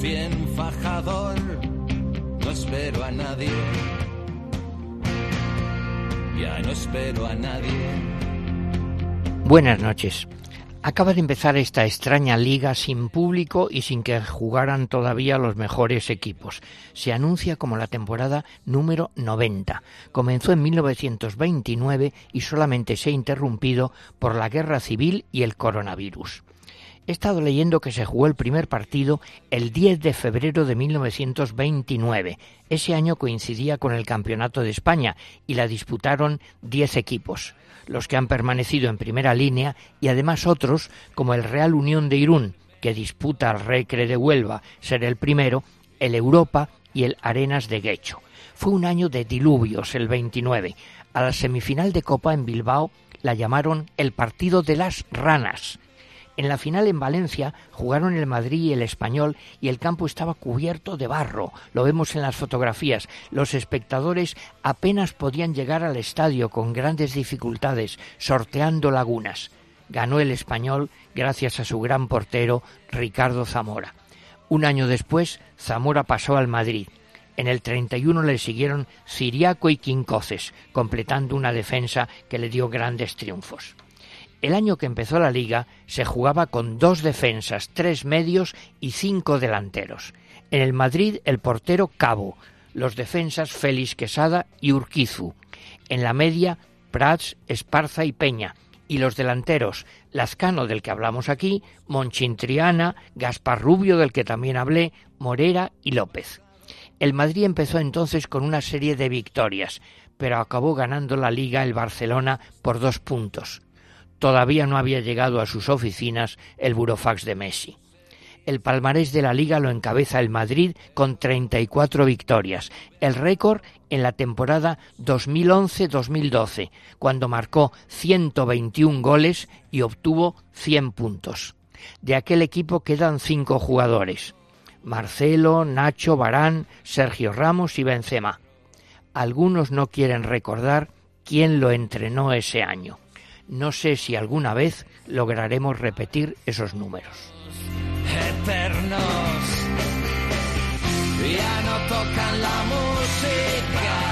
bien fajador, no espero a nadie. Ya no espero a nadie. Buenas noches. Acaba de empezar esta extraña liga sin público y sin que jugaran todavía los mejores equipos. Se anuncia como la temporada número 90. Comenzó en 1929 y solamente se ha interrumpido por la guerra civil y el coronavirus. He estado leyendo que se jugó el primer partido el 10 de febrero de 1929. Ese año coincidía con el Campeonato de España y la disputaron 10 equipos los que han permanecido en primera línea y además otros, como el Real Unión de Irún, que disputa al Recre de Huelva ser el primero, el Europa y el Arenas de Guecho. Fue un año de diluvios el 29. A la semifinal de Copa en Bilbao la llamaron el partido de las ranas. En la final en Valencia jugaron el Madrid y el Español y el campo estaba cubierto de barro. Lo vemos en las fotografías. Los espectadores apenas podían llegar al estadio con grandes dificultades, sorteando lagunas. Ganó el Español gracias a su gran portero Ricardo Zamora. Un año después, Zamora pasó al Madrid. En el 31 le siguieron Ciriaco y Quincoces, completando una defensa que le dio grandes triunfos. El año que empezó la liga se jugaba con dos defensas, tres medios y cinco delanteros. En el Madrid el portero Cabo, los defensas Félix Quesada y Urquizu. En la media Prats, Esparza y Peña. Y los delanteros Lascano, del que hablamos aquí, Monchintriana, Gaspar Rubio, del que también hablé, Morera y López. El Madrid empezó entonces con una serie de victorias, pero acabó ganando la liga el Barcelona por dos puntos todavía no había llegado a sus oficinas el burofax de Messi. El palmarés de la liga lo encabeza el Madrid con 34 victorias, el récord en la temporada 2011-2012, cuando marcó 121 goles y obtuvo 100 puntos. De aquel equipo quedan cinco jugadores: Marcelo, Nacho, Barán, Sergio Ramos y Benzema. Algunos no quieren recordar quién lo entrenó ese año. No sé si alguna vez lograremos repetir esos números. Eternos, tocan la música.